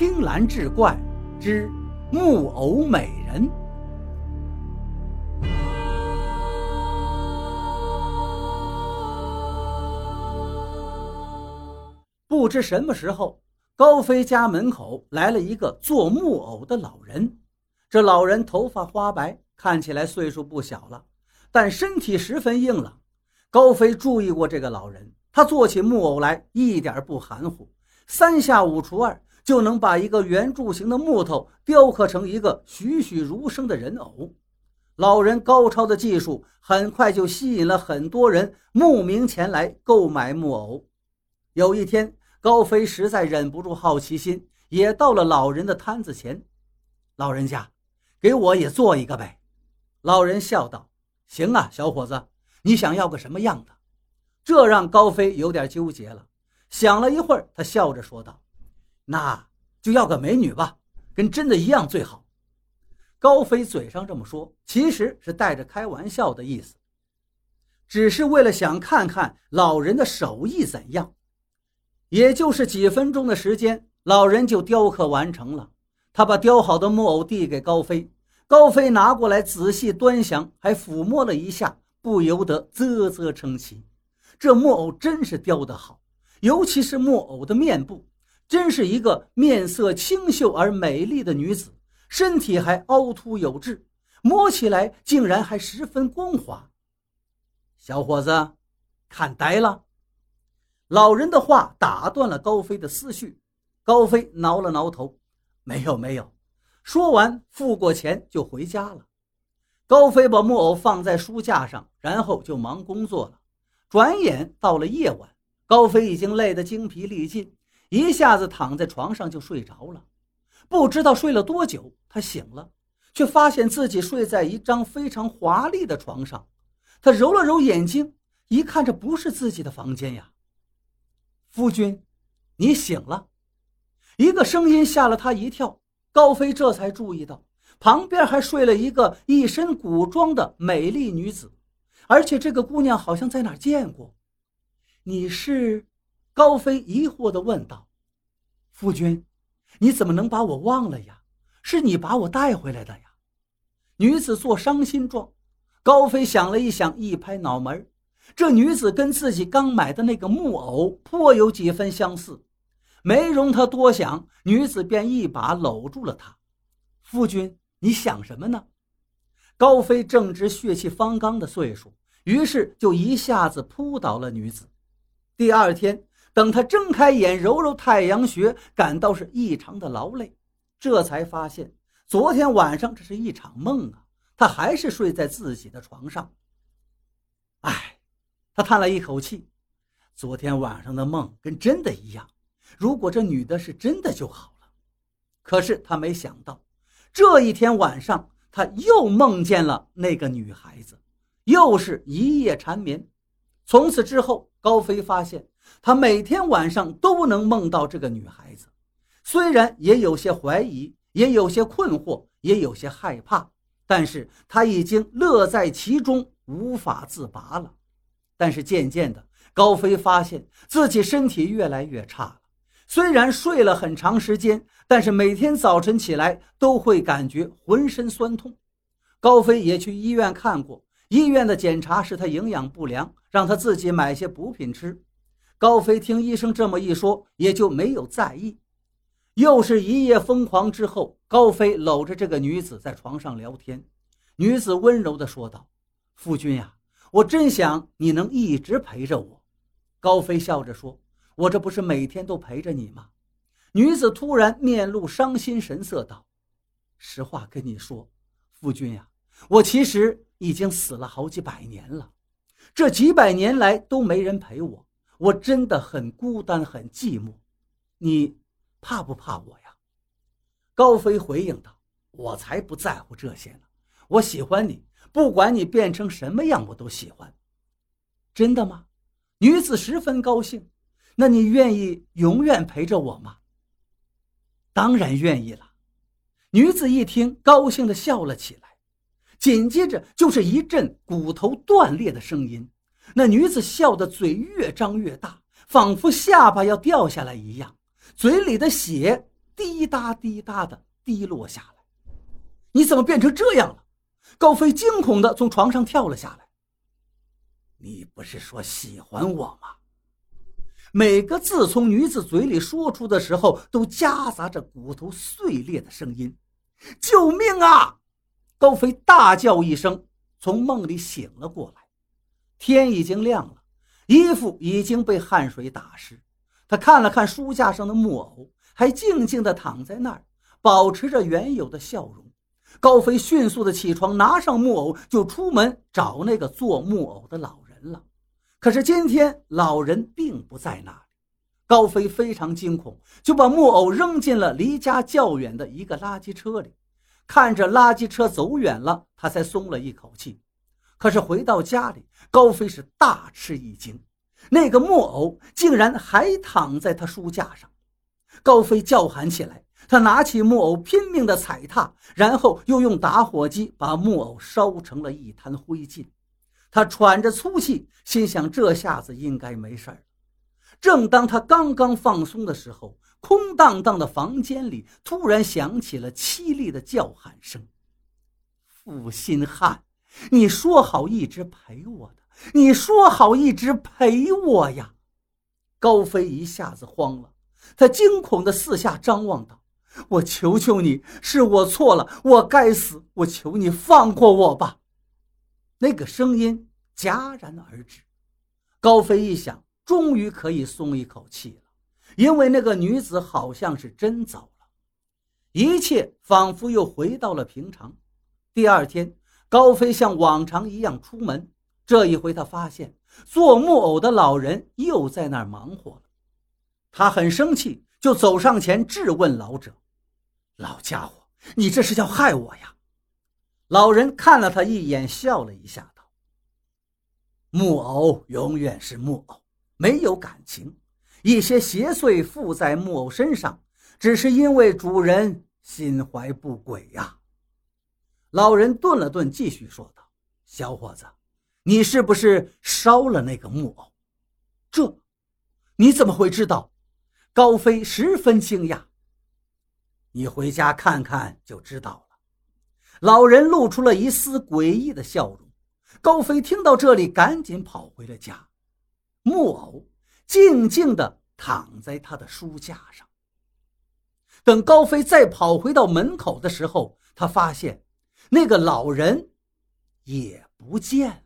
青蓝志怪之木偶美人。不知什么时候，高飞家门口来了一个做木偶的老人。这老人头发花白，看起来岁数不小了，但身体十分硬朗。高飞注意过这个老人，他做起木偶来一点不含糊，三下五除二就能把一个圆柱形的木头雕刻成一个栩栩如生的人偶。老人高超的技术很快就吸引了很多人慕名前来购买木偶。有一天，高飞实在忍不住好奇心，也到了老人的摊子前。老人家，给我也做一个呗。老人笑道：“行啊，小伙子。”你想要个什么样的？这让高飞有点纠结了。想了一会儿，他笑着说道：“那就要个美女吧，跟真的一样最好。”高飞嘴上这么说，其实是带着开玩笑的意思，只是为了想看看老人的手艺怎样。也就是几分钟的时间，老人就雕刻完成了。他把雕好的木偶递给高飞，高飞拿过来仔细端详，还抚摸了一下。不由得啧啧称奇，这木偶真是雕得好，尤其是木偶的面部，真是一个面色清秀而美丽的女子，身体还凹凸有致，摸起来竟然还十分光滑。小伙子，看呆了。老人的话打断了高飞的思绪，高飞挠了挠头，没有没有。说完，付过钱就回家了。高飞把木偶放在书架上，然后就忙工作了。转眼到了夜晚，高飞已经累得精疲力尽，一下子躺在床上就睡着了。不知道睡了多久，他醒了，却发现自己睡在一张非常华丽的床上。他揉了揉眼睛，一看，这不是自己的房间呀。夫君，你醒了。一个声音吓了他一跳，高飞这才注意到。旁边还睡了一个一身古装的美丽女子，而且这个姑娘好像在哪儿见过。你是？高飞疑惑地问道。夫君，你怎么能把我忘了呀？是你把我带回来的呀。女子做伤心状。高飞想了一想，一拍脑门这女子跟自己刚买的那个木偶颇有几分相似。没容他多想，女子便一把搂住了他。夫君。你想什么呢？高飞正值血气方刚的岁数，于是就一下子扑倒了女子。第二天，等他睁开眼揉揉太阳穴，感到是异常的劳累，这才发现昨天晚上这是一场梦啊！他还是睡在自己的床上。唉，他叹了一口气，昨天晚上的梦跟真的一样。如果这女的是真的就好了。可是他没想到。这一天晚上，他又梦见了那个女孩子，又是一夜缠绵。从此之后，高飞发现他每天晚上都能梦到这个女孩子，虽然也有些怀疑，也有些困惑，也有些害怕，但是他已经乐在其中，无法自拔了。但是渐渐的，高飞发现自己身体越来越差了。虽然睡了很长时间，但是每天早晨起来都会感觉浑身酸痛。高飞也去医院看过，医院的检查是他营养不良，让他自己买些补品吃。高飞听医生这么一说，也就没有在意。又是一夜疯狂之后，高飞搂着这个女子在床上聊天。女子温柔地说道：“夫君呀，我真想你能一直陪着我。”高飞笑着说。我这不是每天都陪着你吗？女子突然面露伤心神色道：“实话跟你说，夫君呀，我其实已经死了好几百年了，这几百年来都没人陪我，我真的很孤单，很寂寞。你怕不怕我呀？”高飞回应道：“我才不在乎这些呢，我喜欢你，不管你变成什么样，我都喜欢。”真的吗？女子十分高兴。那你愿意永远陪着我吗？当然愿意了。女子一听，高兴地笑了起来，紧接着就是一阵骨头断裂的声音。那女子笑得嘴越张越大，仿佛下巴要掉下来一样，嘴里的血滴答滴答的滴落下来。你怎么变成这样了？高飞惊恐的从床上跳了下来。你不是说喜欢我吗？每个字从女子嘴里说出的时候，都夹杂着骨头碎裂的声音。救命啊！高飞大叫一声，从梦里醒了过来。天已经亮了，衣服已经被汗水打湿。他看了看书架上的木偶，还静静地躺在那儿，保持着原有的笑容。高飞迅速地起床，拿上木偶就出门找那个做木偶的老人了。可是今天老人并不在那里。高飞非常惊恐，就把木偶扔进了离家较远的一个垃圾车里。看着垃圾车走远了，他才松了一口气。可是回到家里，高飞是大吃一惊，那个木偶竟然还躺在他书架上。高飞叫喊起来，他拿起木偶拼命地踩踏，然后又用打火机把木偶烧成了一滩灰烬。他喘着粗气，心想这下子应该没事儿。正当他刚刚放松的时候，空荡荡的房间里突然响起了凄厉的叫喊声：“负心汉！”你说好一直陪我的，你说好一直陪我呀！高飞一下子慌了，他惊恐地四下张望道：“我求求你，是我错了，我该死，我求你放过我吧！”那个声音戛然而止。高飞一想，终于可以松一口气了，因为那个女子好像是真走了，一切仿佛又回到了平常。第二天。高飞像往常一样出门，这一回他发现做木偶的老人又在那儿忙活了。他很生气，就走上前质问老者：“老家伙，你这是要害我呀？”老人看了他一眼，笑了一下，道：“木偶永远是木偶，没有感情。一些邪祟附在木偶身上，只是因为主人心怀不轨呀。”老人顿了顿，继续说道：“小伙子，你是不是烧了那个木偶？这，你怎么会知道？”高飞十分惊讶。“你回家看看就知道了。”老人露出了一丝诡异的笑容。高飞听到这里，赶紧跑回了家。木偶静静的躺在他的书架上。等高飞再跑回到门口的时候，他发现。那个老人也不见了。